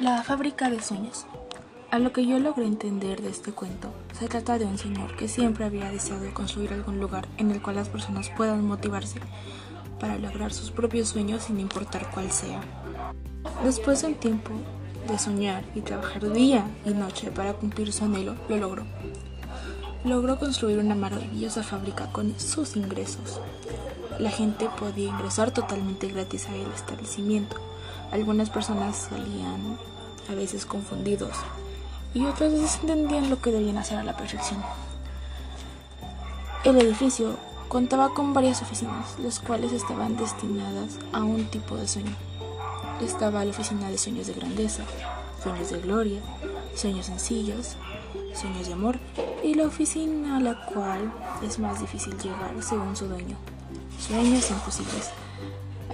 La fábrica de sueños. A lo que yo logré entender de este cuento, se trata de un señor que siempre había deseado construir algún lugar en el cual las personas puedan motivarse para lograr sus propios sueños sin importar cuál sea. Después de un tiempo de soñar y trabajar día y noche para cumplir su anhelo, lo logró. Logró construir una maravillosa fábrica con sus ingresos. La gente podía ingresar totalmente gratis a el establecimiento. Algunas personas salían a veces confundidos y otras veces entendían lo que debían hacer a la perfección. El edificio contaba con varias oficinas, las cuales estaban destinadas a un tipo de sueño. Estaba la oficina de sueños de grandeza, sueños de gloria, sueños sencillos, sueños de amor y la oficina a la cual es más difícil llegar según su dueño, sueños imposibles.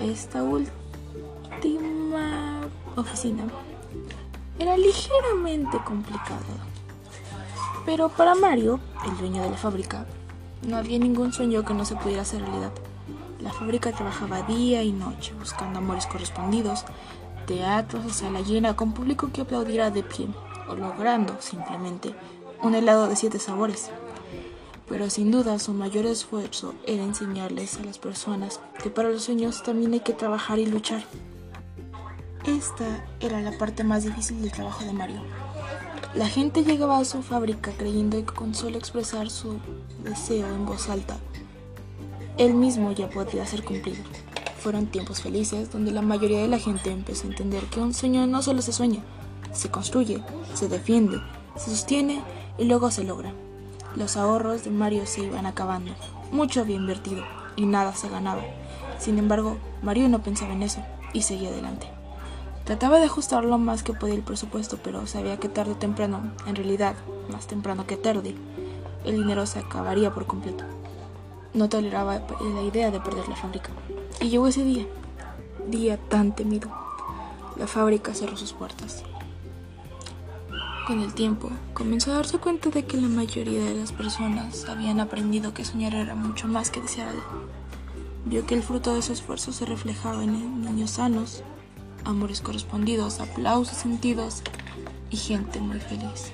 Esta última oficina era ligeramente complicado. Pero para Mario, el dueño de la fábrica, no había ningún sueño que no se pudiera hacer realidad. La fábrica trabajaba día y noche buscando amores correspondidos, teatros a sala llena con público que aplaudiera de pie, o logrando simplemente un helado de siete sabores. Pero sin duda su mayor esfuerzo era enseñarles a las personas que para los sueños también hay que trabajar y luchar. Esta era la parte más difícil del trabajo de Mario. La gente llegaba a su fábrica creyendo que con solo expresar su deseo en voz alta, él mismo ya podía ser cumplido. Fueron tiempos felices donde la mayoría de la gente empezó a entender que un sueño no solo se sueña, se construye, se defiende, se sostiene y luego se logra. Los ahorros de Mario se iban acabando, mucho había invertido y nada se ganaba. Sin embargo, Mario no pensaba en eso y seguía adelante. Trataba de ajustar lo más que podía el presupuesto, pero sabía que tarde o temprano, en realidad, más temprano que tarde, el dinero se acabaría por completo. No toleraba la idea de perder la fábrica. Y llegó ese día, día tan temido. La fábrica cerró sus puertas. Con el tiempo, comenzó a darse cuenta de que la mayoría de las personas habían aprendido que soñar era mucho más que desear. Vio que el fruto de su esfuerzo se reflejaba en niños sanos, amores correspondidos, aplausos sentidos y gente muy feliz.